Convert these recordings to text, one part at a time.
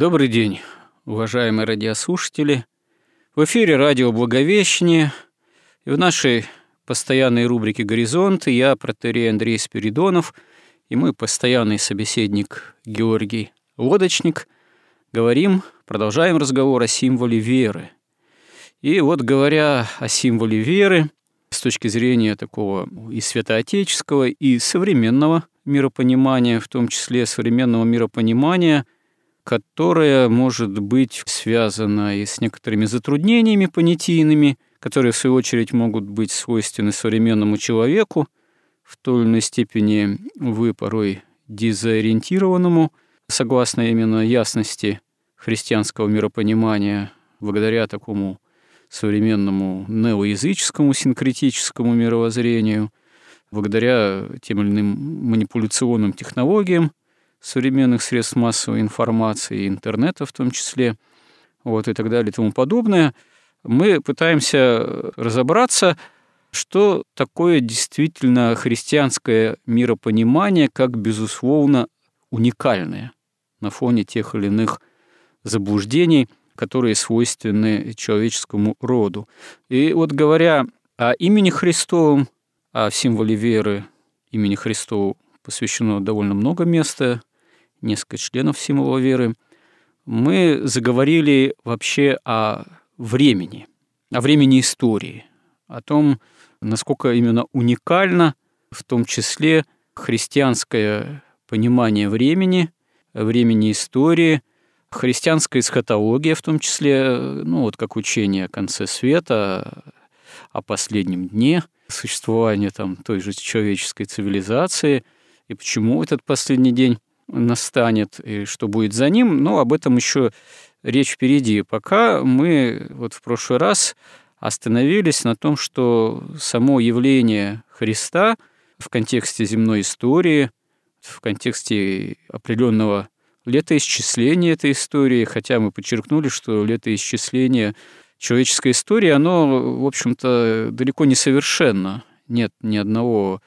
Добрый день, уважаемые радиослушатели. В эфире радио «Благовещение». И в нашей постоянной рубрике «Горизонты» я, протерей Андрей Спиридонов, и мой постоянный собеседник Георгий Лодочник говорим, продолжаем разговор о символе веры. И вот говоря о символе веры, с точки зрения такого и святоотеческого, и современного миропонимания, в том числе современного миропонимания – которая может быть связана и с некоторыми затруднениями понятийными, которые, в свою очередь, могут быть свойственны современному человеку, в той или иной степени, увы, порой дезориентированному, согласно именно ясности христианского миропонимания, благодаря такому современному неоязыческому синкретическому мировоззрению, благодаря тем или иным манипуляционным технологиям, современных средств массовой информации, интернета в том числе, вот, и так далее и тому подобное, мы пытаемся разобраться, что такое действительно христианское миропонимание как, безусловно, уникальное на фоне тех или иных заблуждений, которые свойственны человеческому роду. И вот говоря о имени Христовом, о символе веры имени Христова посвящено довольно много места несколько членов символа веры, мы заговорили вообще о времени, о времени истории, о том, насколько именно уникально, в том числе христианское понимание времени, времени истории, христианская эсхатология, в том числе, ну вот как учение о конце света, о последнем дне существования там той же человеческой цивилизации, и почему этот последний день настанет и что будет за ним, но об этом еще речь впереди. Пока мы вот в прошлый раз остановились на том, что само явление Христа в контексте земной истории, в контексте определенного летоисчисления этой истории, хотя мы подчеркнули, что летоисчисление человеческой истории, оно, в общем-то, далеко не совершенно. Нет ни одного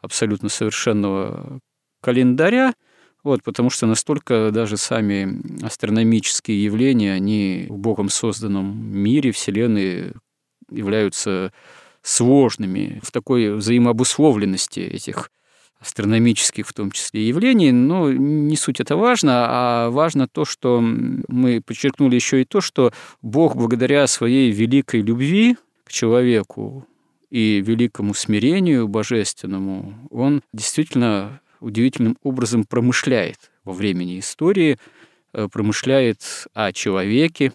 абсолютно совершенного календаря, вот, потому что настолько даже сами астрономические явления, они в Богом созданном мире, Вселенной являются сложными в такой взаимообусловленности этих астрономических в том числе явлений, но не суть это важно, а важно то, что мы подчеркнули еще и то, что Бог благодаря своей великой любви к человеку и великому смирению божественному, Он действительно удивительным образом промышляет во времени истории, э, промышляет о человеке,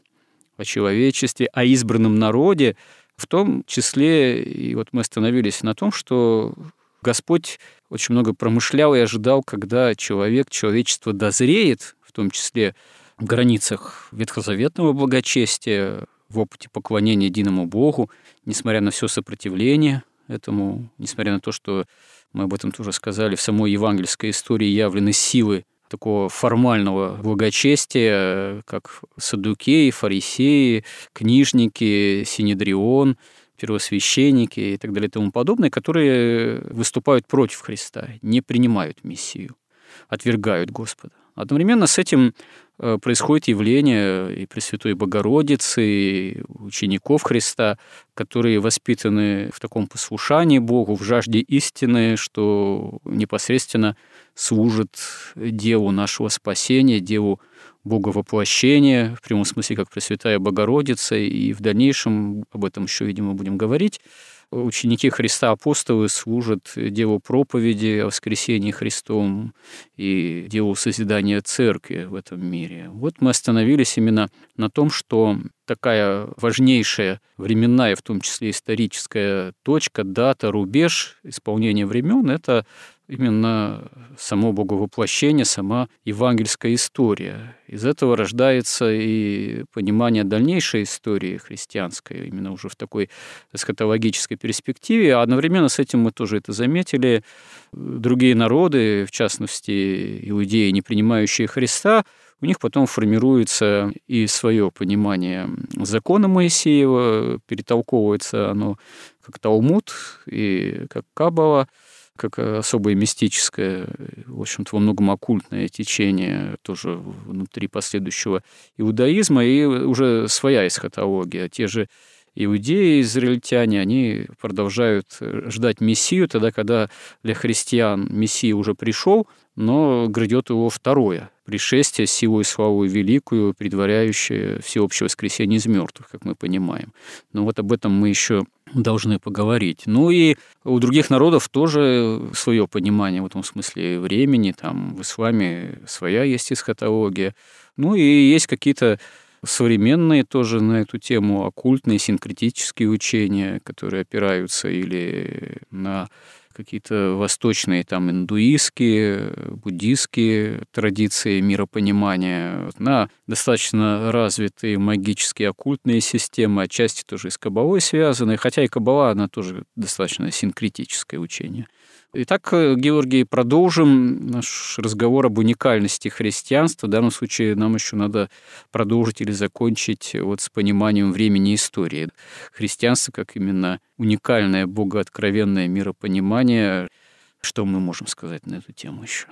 о человечестве, о избранном народе, в том числе, и вот мы остановились на том, что Господь очень много промышлял и ожидал, когда человек, человечество дозреет, в том числе в границах ветхозаветного благочестия, в опыте поклонения единому Богу, несмотря на все сопротивление этому, несмотря на то, что мы об этом тоже сказали, в самой евангельской истории явлены силы такого формального благочестия, как садукеи, фарисеи, книжники, синедрион, первосвященники и так далее и тому подобное, которые выступают против Христа, не принимают Мессию, отвергают Господа. Одновременно с этим происходит явление и Пресвятой Богородицы, и учеников Христа, которые воспитаны в таком послушании Богу, в жажде истины, что непосредственно служит Деву нашего спасения, Деву Бога воплощения, в прямом смысле, как Пресвятая Богородица, и в дальнейшем об этом еще, видимо, будем говорить ученики Христа апостолы служат делу проповеди о воскресении Христом и делу созидания церкви в этом мире. Вот мы остановились именно на том, что такая важнейшая временная, в том числе историческая точка, дата, рубеж исполнения времен – это именно само боговоплощение, сама евангельская история. Из этого рождается и понимание дальнейшей истории христианской, именно уже в такой эсхатологической перспективе. А одновременно с этим мы тоже это заметили. Другие народы, в частности, иудеи, не принимающие Христа, у них потом формируется и свое понимание закона Моисеева, перетолковывается оно как Талмуд и как Кабала – как особое мистическое, в общем-то, во многом оккультное течение тоже внутри последующего иудаизма, и уже своя эсхатология. Те же иудеи, израильтяне, они продолжают ждать Мессию, тогда, когда для христиан Мессия уже пришел, но грядет его второе пришествие, силу и славу великую, предваряющее всеобщее воскресение из мертвых, как мы понимаем. Но вот об этом мы еще должны поговорить. Ну и у других народов тоже свое понимание в этом смысле времени, там в исламе своя есть эсхатология. Ну и есть какие-то современные тоже на эту тему оккультные, синкретические учения, которые опираются или на какие-то восточные, там, индуистские, буддийские традиции миропонимания, на достаточно развитые магические оккультные системы, отчасти тоже и с кабалой связаны, хотя и кабала, она тоже достаточно синкретическое учение. Итак, э, Георгий, продолжим наш разговор об уникальности христианства. В данном случае нам еще надо продолжить или закончить вот с пониманием времени и истории. Христианство как именно уникальное богооткровенное миропонимание. Что мы можем сказать на эту тему еще?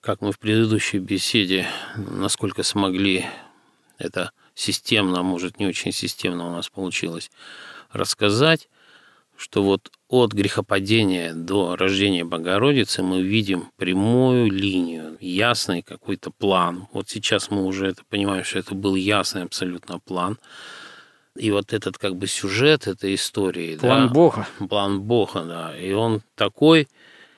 Как мы в предыдущей беседе, насколько смогли, это системно, а может не очень системно у нас получилось рассказать, что вот от грехопадения до рождения Богородицы мы видим прямую линию, ясный какой-то план. Вот сейчас мы уже это понимаем, что это был ясный абсолютно план. И вот этот как бы сюжет этой истории. План да, Бога. План Бога, да. И он такой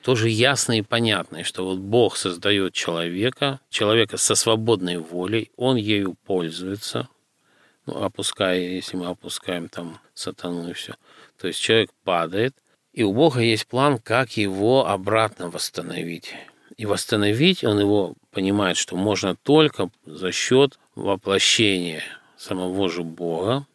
тоже ясный и понятный, что вот Бог создает человека, человека со свободной волей, он ею пользуется, ну, опуская, если мы опускаем там сатану и все – то есть человек падает, и у Бога есть план, как его обратно восстановить. И восстановить он его понимает, что можно только за счет воплощения самого же Бога,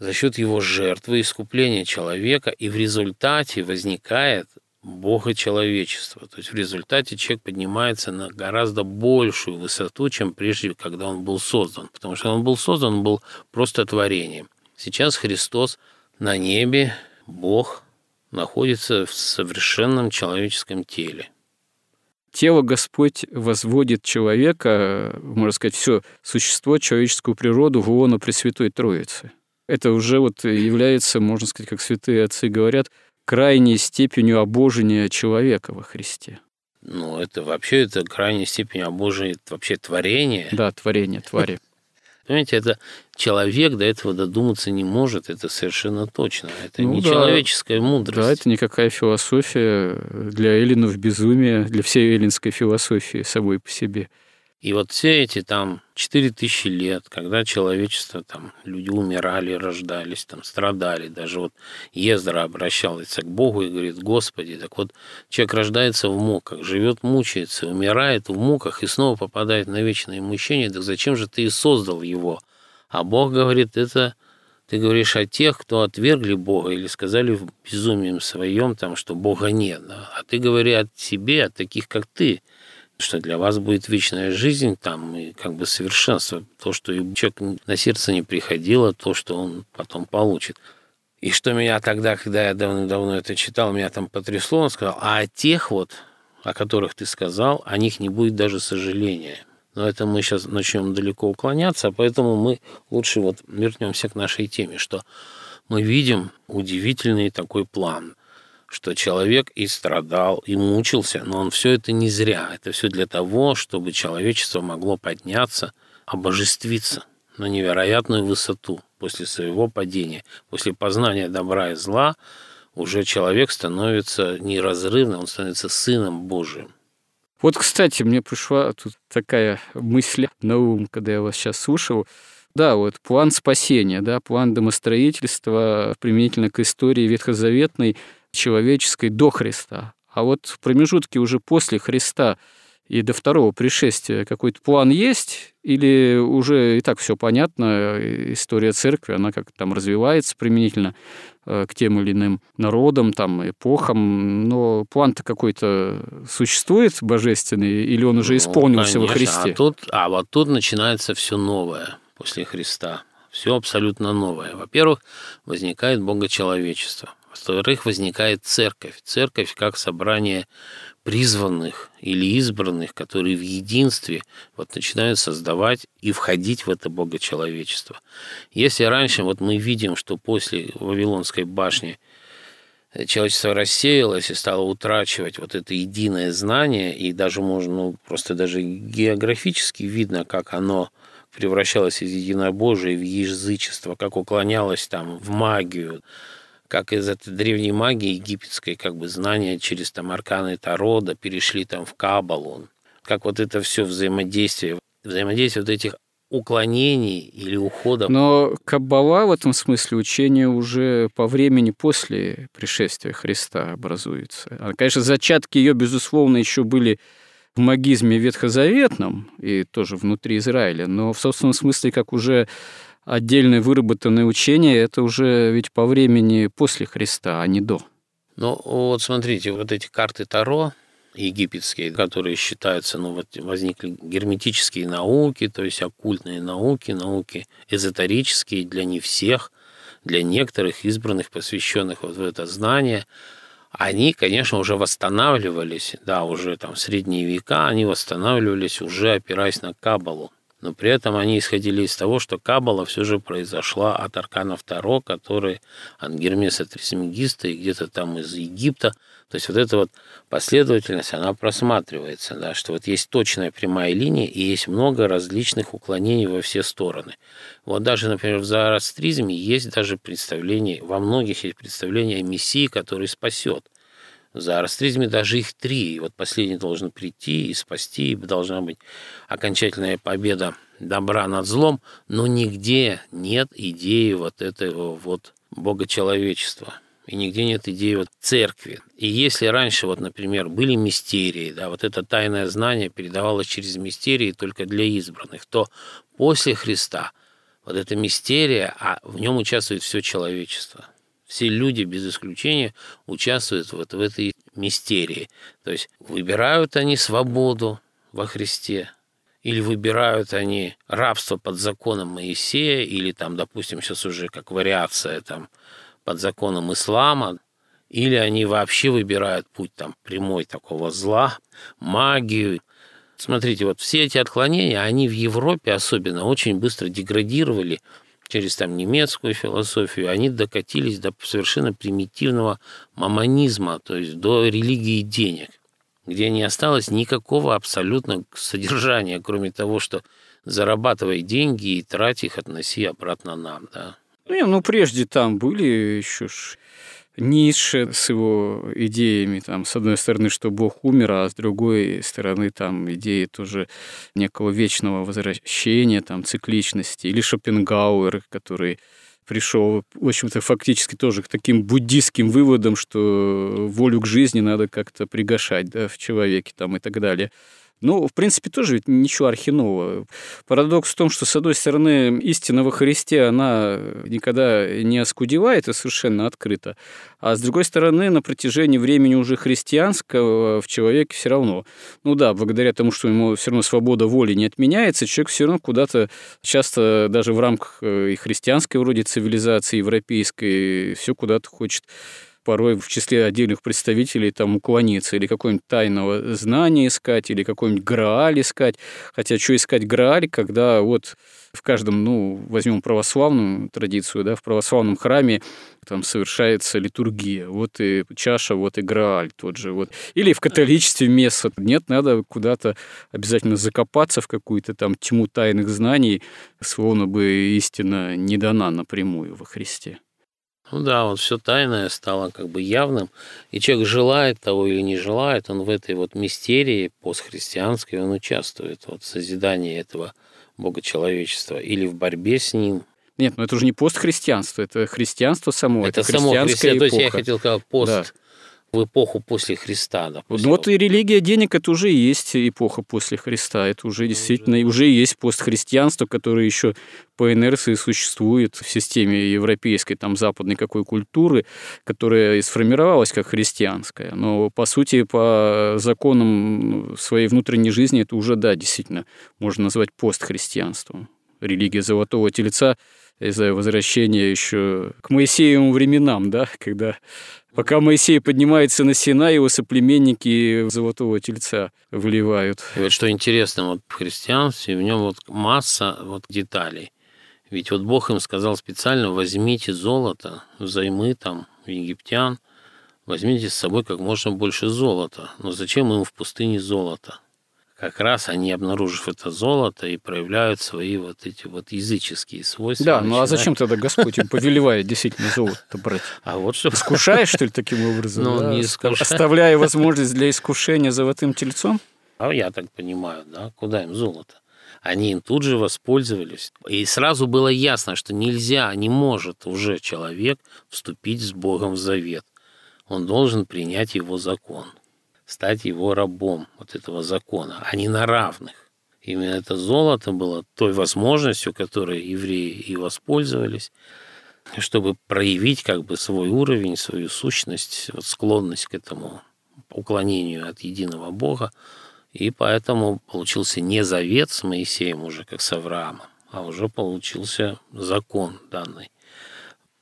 за счет его жертвы, искупления человека, и в результате возникает Бога человечества. То есть в результате человек поднимается на гораздо большую высоту, чем прежде, когда он был создан. Потому что он был создан, он был просто творением. Сейчас Христос на небе Бог находится в совершенном человеческом теле. Тело Господь возводит человека, можно сказать, все существо, человеческую природу в лоно Пресвятой Троицы. Это уже вот является, можно сказать, как святые отцы говорят, крайней степенью обожения человека во Христе. Ну, это вообще это крайняя степень обожения, вообще творения. Да, творение, твари. Понимаете, это человек до этого додуматься не может, это совершенно точно. Это ну, не да. человеческая мудрость. Да, это никакая философия для эллинов безумие, для всей эллинской философии собой по себе. И вот все эти там 4000 лет, когда человечество, там, люди умирали, рождались, там, страдали, даже вот Ездра обращался к Богу и говорит, Господи, так вот человек рождается в муках, живет, мучается, умирает в муках и снова попадает на вечное мучение, так зачем же ты и создал его? А Бог говорит, это ты говоришь о тех, кто отвергли Бога или сказали в безумием своем, там, что Бога нет. А ты говори о себе, о таких, как ты – что для вас будет вечная жизнь там и как бы совершенство, то, что человек на сердце не приходило, то, что он потом получит. И что меня тогда, когда я давно-давно это читал, меня там потрясло, он сказал, а о тех вот, о которых ты сказал, о них не будет даже сожаления. Но это мы сейчас начнем далеко уклоняться, поэтому мы лучше вот вернемся к нашей теме, что мы видим удивительный такой план, что человек и страдал, и мучился, но он все это не зря. Это все для того, чтобы человечество могло подняться, обожествиться на невероятную высоту после своего падения, после познания добра и зла, уже человек становится неразрывным, он становится сыном Божиим. Вот, кстати, мне пришла тут такая мысль на ум, когда я вас сейчас слушал. Да, вот план спасения, да, план домостроительства применительно к истории ветхозаветной, человеческой до Христа. А вот в промежутке уже после Христа и до второго пришествия какой-то план есть, или уже и так все понятно, история церкви, она как там развивается применительно э, к тем или иным народам, там, эпохам, но план-то какой-то существует божественный, или он уже ну, исполнился конечно. во Христе? А, тут, а вот тут начинается все новое после Христа. Все абсолютно новое. Во-первых, возникает богочеловечество. Во-вторых, возникает церковь. Церковь как собрание призванных или избранных, которые в единстве вот начинают создавать и входить в это богочеловечество. Если раньше вот мы видим, что после Вавилонской башни человечество рассеялось и стало утрачивать вот это единое знание, и даже можно, ну, просто даже географически видно, как оно превращалось из единобожия в язычество, как уклонялось там в магию, как из этой древней магии египетской, как бы знания через там арканы Таро, да, перешли там в Кабалу, как вот это все взаимодействие, взаимодействие вот этих уклонений или уходов. Но Каббала в этом смысле учение уже по времени после пришествия Христа образуется. А, конечно, зачатки ее, безусловно, еще были в магизме ветхозаветном и тоже внутри Израиля, но в собственном смысле как уже отдельное выработанное учение, это уже ведь по времени после Христа, а не до. Ну, вот смотрите, вот эти карты Таро, египетские, которые считаются, ну вот возникли герметические науки, то есть оккультные науки, науки эзотерические для не всех, для некоторых избранных, посвященных вот в это знание, они, конечно, уже восстанавливались, да, уже там средние века они восстанавливались уже опираясь на Кабалу но при этом они исходили из того, что Кабала все же произошла от Аркана Таро, который от Гермеса Трисмегиста и где-то там из Египта. То есть вот эта вот последовательность, она просматривается, да, что вот есть точная прямая линия и есть много различных уклонений во все стороны. Вот даже, например, в зороастризме есть даже представление, во многих есть представление о Мессии, который спасет – в зороастризме даже их три. И вот последний должен прийти и спасти, и должна быть окончательная победа добра над злом, но нигде нет идеи вот этого вот богочеловечества. И нигде нет идеи вот церкви. И если раньше, вот, например, были мистерии, да, вот это тайное знание передавалось через мистерии только для избранных, то после Христа вот эта мистерия, а в нем участвует все человечество – все люди без исключения участвуют вот в этой мистерии. То есть выбирают они свободу во Христе, или выбирают они рабство под законом Моисея, или там, допустим, сейчас уже как вариация там под законом ислама, или они вообще выбирают путь там прямой такого зла, магию. Смотрите, вот все эти отклонения, они в Европе особенно очень быстро деградировали через там немецкую философию, они докатились до совершенно примитивного мамонизма, то есть до религии денег, где не осталось никакого абсолютно содержания, кроме того, что зарабатывай деньги и трать их, относи обратно нам, да. Ну, ну прежде там были еще Ницше с его идеями, там, с одной стороны, что Бог умер, а с другой стороны, там, идеи тоже некого вечного возвращения, там, цикличности, или Шопенгауэр, который пришел, в общем-то, фактически тоже к таким буддийским выводам, что волю к жизни надо как-то пригашать да, в человеке там, и так далее. Ну, в принципе, тоже ведь ничего архинового. Парадокс в том, что, с одной стороны, истина во Христе, она никогда не оскудевает и совершенно открыта, а с другой стороны, на протяжении времени уже христианского в человеке все равно. Ну да, благодаря тому, что ему все равно свобода воли не отменяется, человек все равно куда-то, часто даже в рамках э, и христианской вроде цивилизации, европейской, все куда-то хочет порой в числе отдельных представителей там уклониться, или какое-нибудь тайного знания искать, или какой-нибудь Грааль искать. Хотя что искать Грааль, когда вот в каждом, ну, возьмем православную традицию, да, в православном храме там совершается литургия. Вот и чаша, вот и Грааль тот же. Вот. Или в католичестве место. Нет, надо куда-то обязательно закопаться в какую-то там тьму тайных знаний, словно бы истина не дана напрямую во Христе. Ну да, вот все тайное стало как бы явным, и человек желает того или не желает, он в этой вот мистерии постхристианской, он участвует вот в созидании этого Бога человечества или в борьбе с ним. Нет, ну это уже не постхристианство, это христианство само, это, это само христианская эпоха. То есть я хотел сказать пост да в эпоху после Христа, допустим. Ну вот и религия денег это уже и есть эпоха после Христа. Это уже действительно уже есть постхристианство, которое еще по инерции существует в системе европейской, там, западной какой культуры, которая и сформировалась как христианская. Но, по сути, по законам своей внутренней жизни это уже, да, действительно, можно назвать постхристианством. Религия Золотого Тельца я знаю, возвращение еще к Моисеевым временам, да, когда пока Моисей поднимается на Сина, его соплеменники золотого тельца вливают. И вот что интересно, вот в христианстве в нем вот масса вот деталей. Ведь вот Бог им сказал специально, возьмите золото, взаймы там египтян, возьмите с собой как можно больше золота. Но зачем им в пустыне золото? Как раз они, обнаружив это золото, и проявляют свои вот эти вот языческие свойства. Да, начинают... ну а зачем тогда Господь им повелевает действительно золото брать? А вот что... Искушаешь, что ли, таким образом? Ну, да? не искушаешь. Оставляя возможность для искушения золотым тельцом? А я так понимаю, да, куда им золото? Они им тут же воспользовались. И сразу было ясно, что нельзя, не может уже человек вступить с Богом в завет. Он должен принять его закон стать его рабом вот этого закона, а не на равных. Именно это золото было той возможностью, которой евреи и воспользовались, чтобы проявить как бы свой уровень, свою сущность, вот склонность к этому уклонению от единого Бога. И поэтому получился не завет с Моисеем уже, как с Авраамом, а уже получился закон данный.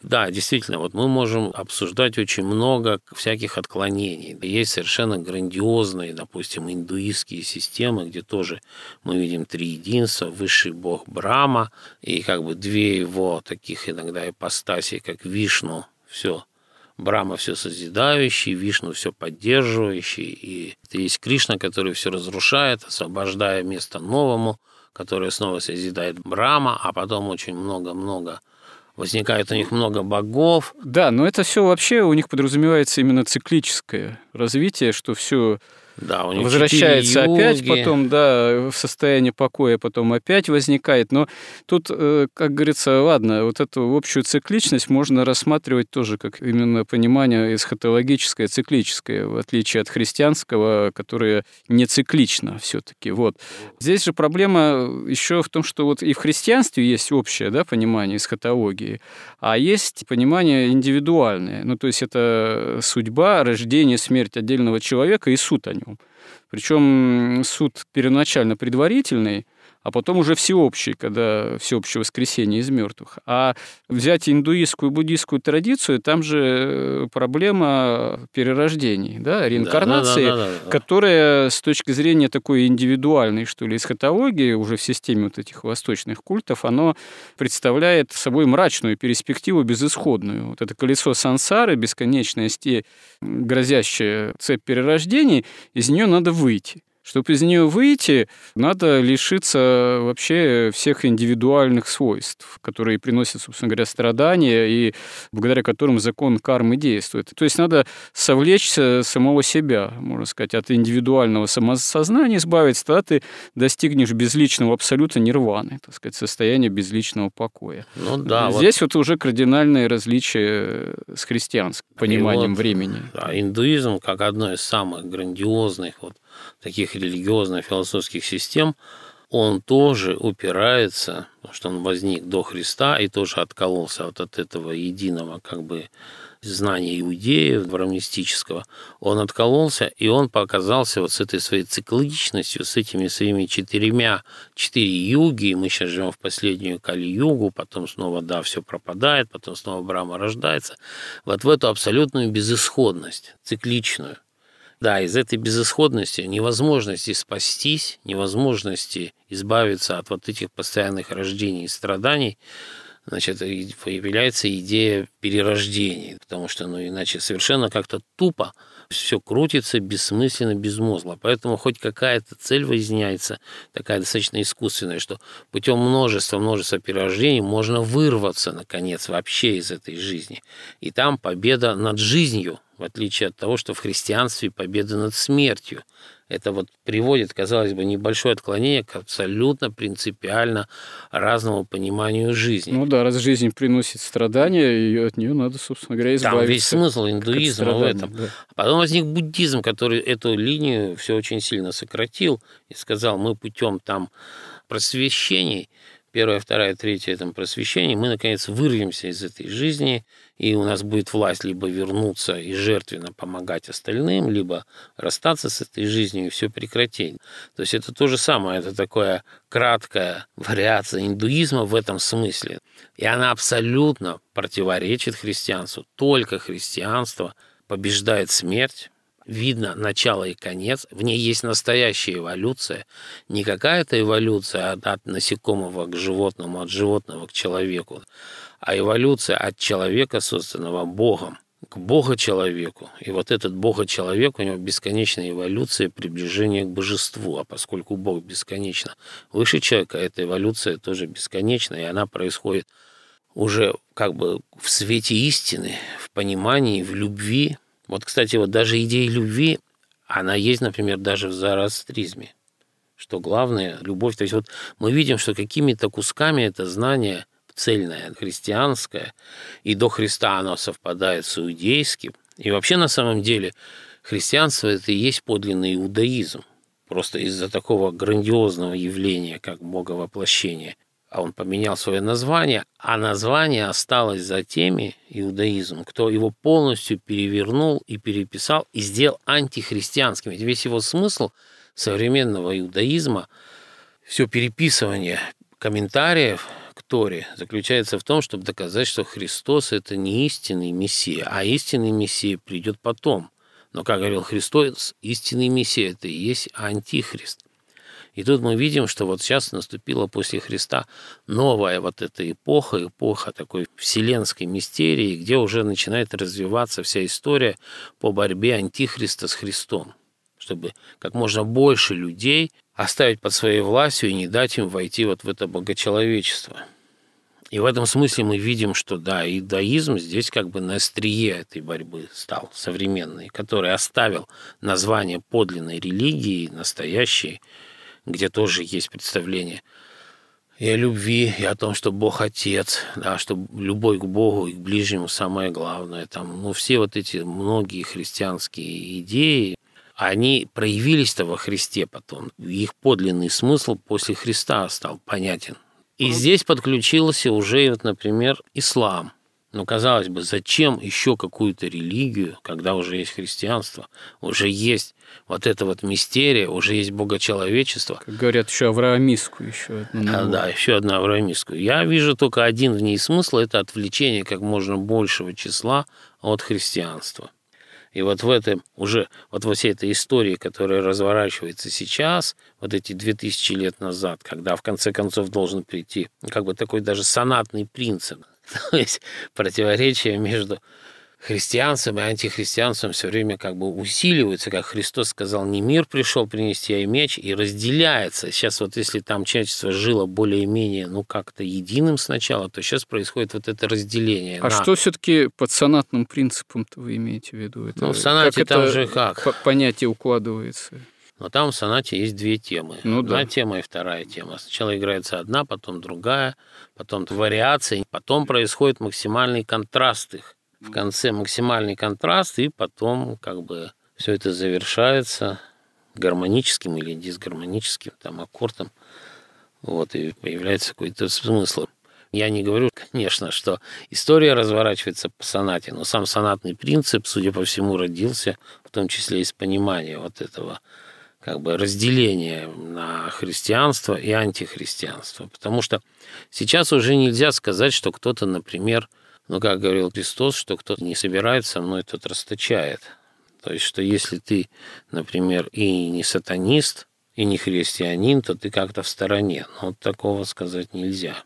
Да, действительно, вот мы можем обсуждать очень много всяких отклонений. Есть совершенно грандиозные, допустим, индуистские системы, где тоже мы видим три единства, высший бог Брама и как бы две его таких иногда ипостаси, как Вишну, все Брама все созидающий, Вишну все поддерживающий, и есть Кришна, который все разрушает, освобождая место новому, которое снова созидает Брама, а потом очень много-много возникает у них много богов. Да, но это все вообще у них подразумевается именно циклическое развитие, что все да, у них возвращается опять потом, да, в состояние покоя, потом опять возникает. Но тут, э, как говорится, ладно, вот эту общую цикличность можно рассматривать тоже как именно понимание эсхатологическое, циклическое, в отличие от христианского, которое не циклично все-таки. Вот. Здесь же проблема еще в том, что вот и в христианстве есть общее да, понимание эсхатологии, а есть понимание индивидуальное. Ну, то есть это судьба, рождение, смерть отдельного человека и суд о нем. Причем суд первоначально предварительный, а потом уже всеобщий, когда всеобщее воскресение из мертвых. А взять индуистскую и буддийскую традицию, там же э, проблема перерождений, да, реинкарнации, да, да, да, да, да. которая с точки зрения такой индивидуальной, что ли, эсхатологии уже в системе вот этих восточных культов, оно представляет собой мрачную перспективу безысходную. Вот это колесо сансары, бесконечности, грозящая цепь перерождений, из нее надо выйти. Чтобы из нее выйти, надо лишиться вообще всех индивидуальных свойств, которые приносят, собственно говоря, страдания и благодаря которым закон кармы действует. То есть надо совлечься самого себя, можно сказать, от индивидуального самосознания избавиться, тогда ты достигнешь безличного абсолюта нирваны, так сказать, состояния безличного покоя. Ну да. Здесь вот, вот уже кардинальные различия с христианским пониманием вот, времени. Да, индуизм как одно из самых грандиозных вот таких религиозно-философских систем, он тоже упирается, потому что он возник до Христа и тоже откололся вот от этого единого как бы знания иудеев, равнистического, он откололся, и он показался вот с этой своей цикличностью, с этими своими четырьмя, четыре юги, мы сейчас живем в последнюю Кали-югу, потом снова, да, все пропадает, потом снова Брама рождается, вот в эту абсолютную безысходность, цикличную. Да, из этой безысходности, невозможности спастись, невозможности избавиться от вот этих постоянных рождений и страданий, значит, появляется идея перерождения, потому что, ну, иначе совершенно как-то тупо все крутится бессмысленно, безмозгло. Поэтому хоть какая-то цель выясняется, такая достаточно искусственная, что путем множества, множества перерождений можно вырваться, наконец, вообще из этой жизни. И там победа над жизнью, в отличие от того, что в христианстве победа над смертью. Это вот приводит, казалось бы, небольшое отклонение к абсолютно принципиально разному пониманию жизни. Ну да, раз жизнь приносит страдания, и от нее надо, собственно говоря, избавиться. Там весь смысл индуизма в этом. Да. Потом возник буддизм, который эту линию все очень сильно сократил и сказал, мы путем там просвещений первая, вторая, третья этом просвещении, мы, наконец, вырвемся из этой жизни, и у нас будет власть либо вернуться и жертвенно помогать остальным, либо расстаться с этой жизнью и все прекратить. То есть это то же самое, это такая краткая вариация индуизма в этом смысле. И она абсолютно противоречит христианству. Только христианство побеждает смерть, видно начало и конец, в ней есть настоящая эволюция, не какая-то эволюция от, от насекомого к животному, от животного к человеку, а эволюция от человека, созданного Богом, к Бога-человеку. И вот этот Бога-человек, у него бесконечная эволюция приближения к божеству. А поскольку Бог бесконечно выше человека, эта эволюция тоже бесконечна, и она происходит уже как бы в свете истины, в понимании, в любви, вот, кстати, вот даже идея любви, она есть, например, даже в зороастризме. Что главное – любовь. То есть вот мы видим, что какими-то кусками это знание цельное, христианское, и до Христа оно совпадает с иудейским. И вообще на самом деле христианство – это и есть подлинный иудаизм. Просто из-за такого грандиозного явления, как боговоплощение а он поменял свое название, а название осталось за теми, иудаизм, кто его полностью перевернул и переписал и сделал антихристианским. Ведь весь его смысл современного иудаизма, все переписывание комментариев к Торе заключается в том, чтобы доказать, что Христос – это не истинный Мессия, а истинный Мессия придет потом. Но, как говорил Христос, истинный Мессия – это и есть антихрист. И тут мы видим, что вот сейчас наступила после Христа новая вот эта эпоха, эпоха такой вселенской мистерии, где уже начинает развиваться вся история по борьбе Антихриста с Христом, чтобы как можно больше людей оставить под своей властью и не дать им войти вот в это богочеловечество. И в этом смысле мы видим, что да, иудаизм здесь как бы на острие этой борьбы стал современный, который оставил название подлинной религии, настоящей, где тоже есть представление и о любви, и о том, что Бог Отец, да, что любовь к Богу и к ближнему самое главное. Там, ну, все вот эти многие христианские идеи, они проявились-то во Христе потом. Их подлинный смысл после Христа стал понятен. И здесь подключился уже, вот, например, ислам. Ну, казалось бы, зачем еще какую-то религию, когда уже есть христианство, уже есть вот эта вот мистерия, уже есть богочеловечество. Как говорят, еще авраамистскую еще одну. А, да, еще одну авраамистскую. Я вижу только один в ней смысл – это отвлечение как можно большего числа от христианства. И вот в этом уже, вот во всей этой истории, которая разворачивается сейчас, вот эти две тысячи лет назад, когда в конце концов должен прийти как бы такой даже сонатный принцип, То есть противоречие между христианством и антихристианством все время как бы усиливаются, как Христос сказал, не мир пришел принести, а и меч, и разделяется. Сейчас вот если там человечество жило более-менее, ну, как-то единым сначала, то сейчас происходит вот это разделение. А на... что все таки под сонатным принципом-то вы имеете в виду? Это, ну, в сонате там это же как? Понятие укладывается. Но там в сонате есть две темы. Ну, одна да. тема и вторая тема. Сначала играется одна, потом другая, потом вариации, потом происходит максимальный контраст их. В конце максимальный контраст, и потом как бы все это завершается гармоническим или дисгармоническим там аккордом. Вот, и появляется какой-то смысл. Я не говорю, конечно, что история разворачивается по сонате, но сам сонатный принцип, судя по всему, родился в том числе из понимания вот этого как бы разделения на христианство и антихристианство. Потому что сейчас уже нельзя сказать, что кто-то, например, ну, как говорил Христос, что кто-то не собирается со мной, тот расточает. То есть, что если ты, например, и не сатанист, и не христианин, то ты как-то в стороне. Но вот такого сказать нельзя.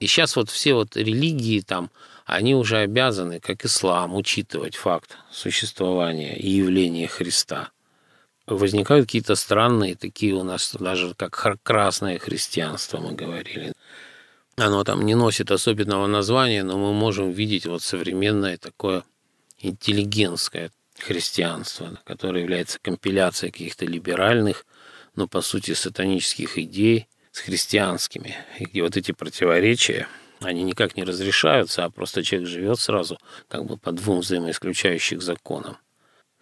И сейчас вот все вот религии там, они уже обязаны, как ислам, учитывать факт существования и явления Христа. Возникают какие-то странные такие у нас даже как красное христианство, мы говорили. Оно там не носит особенного названия, но мы можем видеть вот современное такое интеллигентское христианство, которое является компиляцией каких-то либеральных, но по сути сатанических идей с христианскими, и вот эти противоречия, они никак не разрешаются, а просто человек живет сразу как бы по двум взаимоисключающих законам.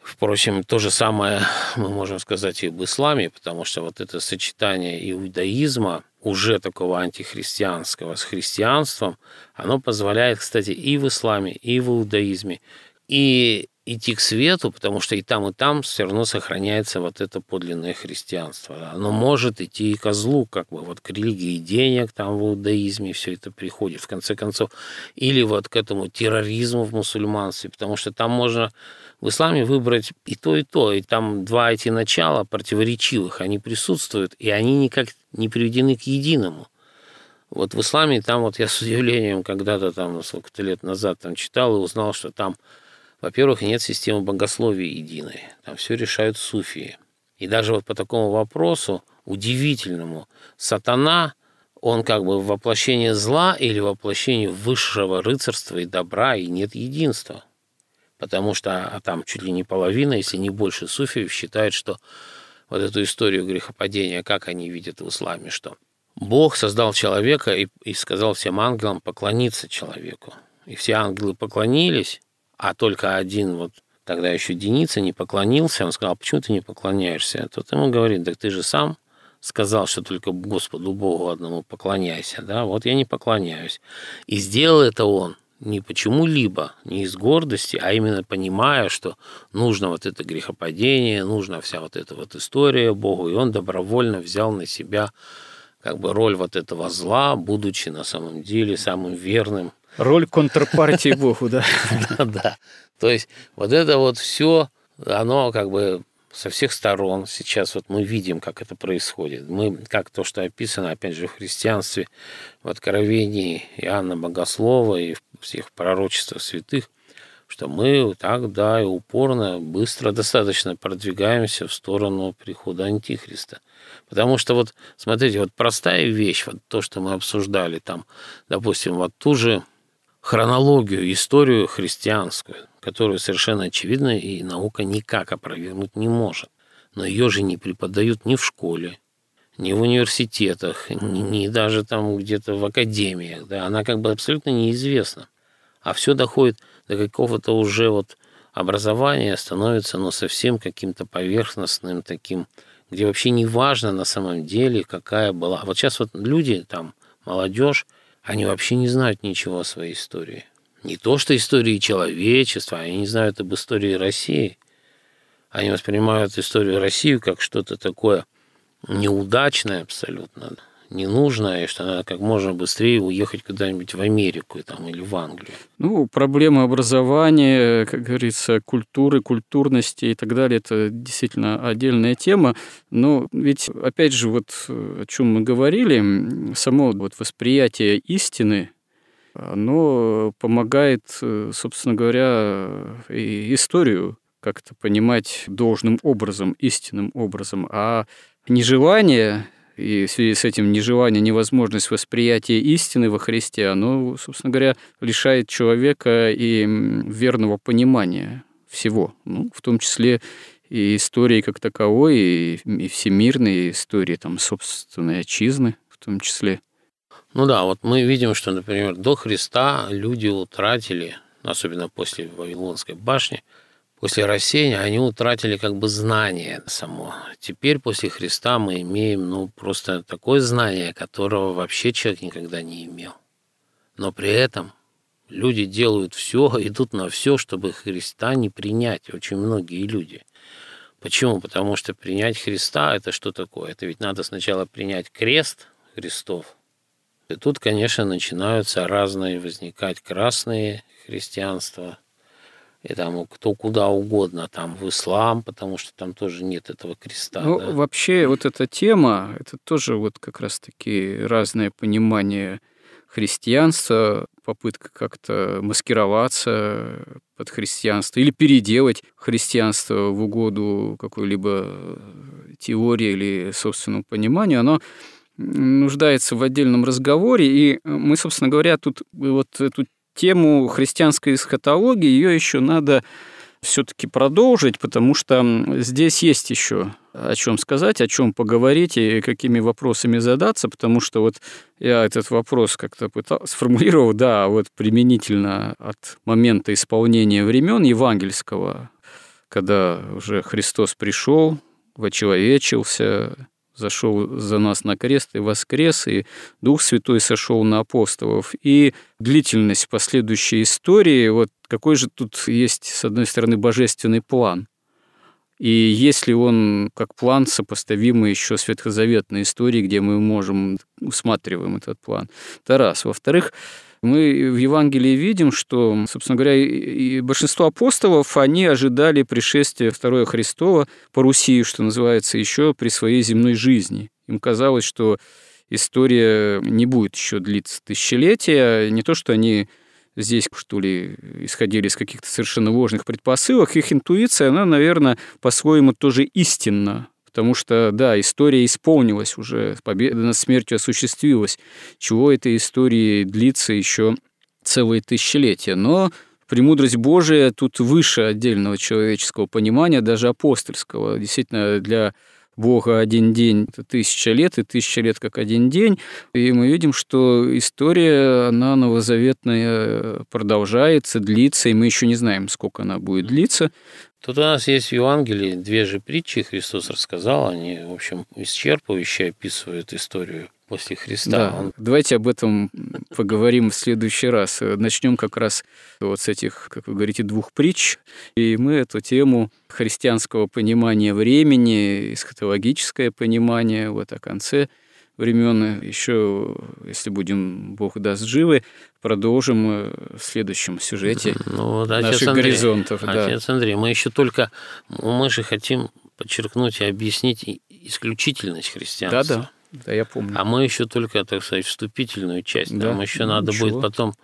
Впрочем, то же самое мы можем сказать и об исламе, потому что вот это сочетание иудаизма, уже такого антихристианского с христианством, оно позволяет, кстати, и в исламе, и в иудаизме, и идти к свету, потому что и там, и там все равно сохраняется вот это подлинное христианство. Оно может идти и ко злу, как бы вот к религии денег, там в иудаизме все это приходит, в конце концов. Или вот к этому терроризму в мусульманстве, потому что там можно в исламе выбрать и то, и то. И там два эти начала противоречивых, они присутствуют, и они никак не приведены к единому. Вот в исламе там вот я с удивлением когда-то там сколько-то лет назад там читал и узнал, что там во-первых, нет системы богословия единой. Там все решают суфии. И даже вот по такому вопросу, удивительному, сатана, он как бы воплощение зла или воплощение высшего рыцарства и добра, и нет единства. Потому что а там чуть ли не половина, если не больше суфиев, считают, что вот эту историю грехопадения, как они видят в исламе, что Бог создал человека и, и сказал всем ангелам поклониться человеку. И все ангелы поклонились, а только один вот тогда еще Деница не поклонился, он сказал, почему ты не поклоняешься? Тот ему говорит, да ты же сам сказал, что только Господу Богу одному поклоняйся, да, вот я не поклоняюсь. И сделал это он не почему-либо, не из гордости, а именно понимая, что нужно вот это грехопадение, нужна вся вот эта вот история Богу, и он добровольно взял на себя как бы роль вот этого зла, будучи на самом деле самым верным Роль контрпартии Богу, да. Да. То есть вот это вот все, оно как бы со всех сторон. Сейчас вот мы видим, как это происходит. Мы, как то, что описано, опять же, в христианстве, в Откровении Иоанна Богослова и в всех пророчествах святых, что мы так, да, и упорно, быстро достаточно продвигаемся в сторону прихода Антихриста. Потому что вот, смотрите, вот простая вещь, вот то, что мы обсуждали там, допустим, вот ту же хронологию, историю христианскую, которую совершенно очевидно и наука никак опровергнуть не может. Но ее же не преподают ни в школе, ни в университетах, ни, ни даже там где-то в академиях. Да? Она как бы абсолютно неизвестна. А все доходит до какого-то уже вот образования, становится ну, совсем каким-то поверхностным таким, где вообще не важно на самом деле, какая была. Вот сейчас вот люди там, молодежь, они вообще не знают ничего о своей истории. Не то, что истории человечества, они не знают об истории России. Они воспринимают историю России как что-то такое неудачное абсолютно ненужное, и что надо как можно быстрее уехать куда-нибудь в Америку там, или в Англию. Ну, проблемы образования, как говорится, культуры, культурности и так далее, это действительно отдельная тема. Но ведь, опять же, вот о чем мы говорили, само вот восприятие истины, оно помогает, собственно говоря, и историю как-то понимать должным образом, истинным образом, а нежелание и в связи с этим нежелание, невозможность восприятия истины во Христе, оно, собственно говоря, лишает человека и верного понимания всего, ну, в том числе и истории как таковой, и, и всемирной истории там, собственной отчизны в том числе. Ну да, вот мы видим, что, например, до Христа люди утратили, особенно после Вавилонской башни, после рассеяния они утратили как бы знание само. Теперь после Христа мы имеем ну, просто такое знание, которого вообще человек никогда не имел. Но при этом люди делают все, идут на все, чтобы Христа не принять. Очень многие люди. Почему? Потому что принять Христа – это что такое? Это ведь надо сначала принять крест Христов. И тут, конечно, начинаются разные возникать красные христианства – и там кто куда угодно, там в ислам, потому что там тоже нет этого креста. Ну, да? вообще вот эта тема, это тоже вот как раз-таки разное понимание христианства, попытка как-то маскироваться под христианство или переделать христианство в угоду какой-либо теории или собственному пониманию, оно нуждается в отдельном разговоре, и мы, собственно говоря, тут вот эту тему христианской эсхатологии, ее еще надо все-таки продолжить, потому что здесь есть еще о чем сказать, о чем поговорить и какими вопросами задаться, потому что вот я этот вопрос как-то пытался сформулировал, да, вот применительно от момента исполнения времен евангельского, когда уже Христос пришел, вочеловечился, зашел за нас на крест и воскрес, и Дух Святой сошел на апостолов. И длительность последующей истории, вот какой же тут есть, с одной стороны, божественный план. И если он как план сопоставимый еще с ветхозаветной историей, где мы можем усматриваем этот план. Это раз. Во-вторых, мы в Евангелии видим, что, собственно говоря, и большинство апостолов, они ожидали пришествия Второе Христова по Руси, что называется, еще при своей земной жизни. Им казалось, что история не будет еще длиться тысячелетия. Не то, что они здесь, что ли, исходили из каких-то совершенно ложных предпосылок. Их интуиция, она, наверное, по-своему тоже истинна. Потому что, да, история исполнилась уже, победа над смертью осуществилась. Чего этой истории длится еще целые тысячелетия. Но премудрость Божия тут выше отдельного человеческого понимания, даже апостольского. Действительно, для Бога один день – это тысяча лет, и тысяча лет как один день. И мы видим, что история, она новозаветная, продолжается, длится, и мы еще не знаем, сколько она будет длиться. Тут у нас есть в Евангелии две же притчи, Христос рассказал, они, в общем, исчерпывающе описывают историю после Христа. Да, Он... давайте об этом поговорим в следующий раз. Начнем как раз вот с этих, как вы говорите, двух притч, и мы эту тему христианского понимания времени, эсхатологическое понимание вот о конце времен. Еще, если будем, Бог даст живы, продолжим э, в следующем сюжете ну, вот, наших Андрей, горизонтов. Отец да. Андрей, мы еще только, мы же хотим подчеркнуть и объяснить исключительность христианства. Да, да. Да, я помню. А мы еще только, так сказать, вступительную часть. Да, Нам еще надо ничего. будет потом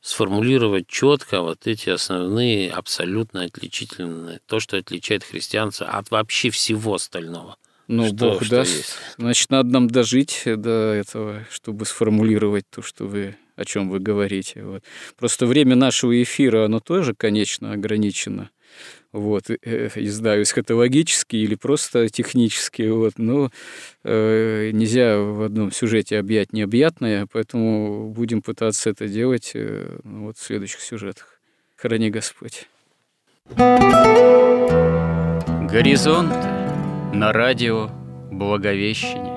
сформулировать четко вот эти основные, абсолютно отличительные, то, что отличает христианца от вообще всего остального. Ну, что, Бог что даст. Есть. Значит, надо нам дожить до этого, чтобы сформулировать то, что вы, о чем вы говорите. Вот. Просто время нашего эфира, оно тоже, конечно, ограничено. Вот, э, не знаю, эсхатологически или просто технически. Вот, но э, нельзя в одном сюжете объять необъятное, поэтому будем пытаться это делать э, ну, вот, в следующих сюжетах. Храни Господь. Горизонты на радио Благовещение.